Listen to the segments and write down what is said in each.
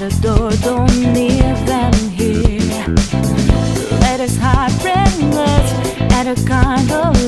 matador, don't leave them here. Let us heart ringers at a kind of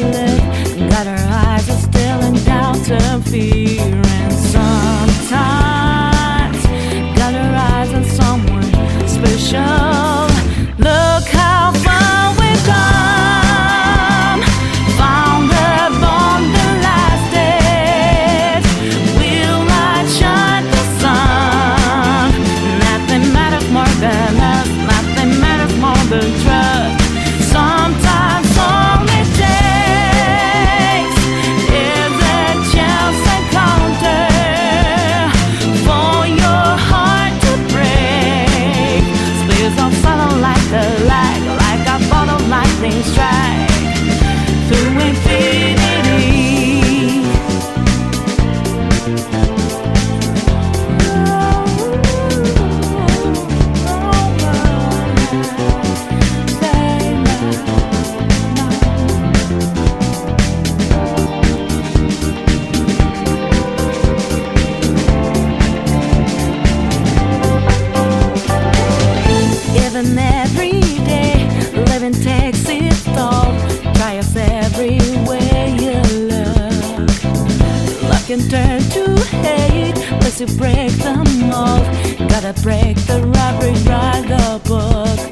to break the mold. Gotta break the rubber Write the book.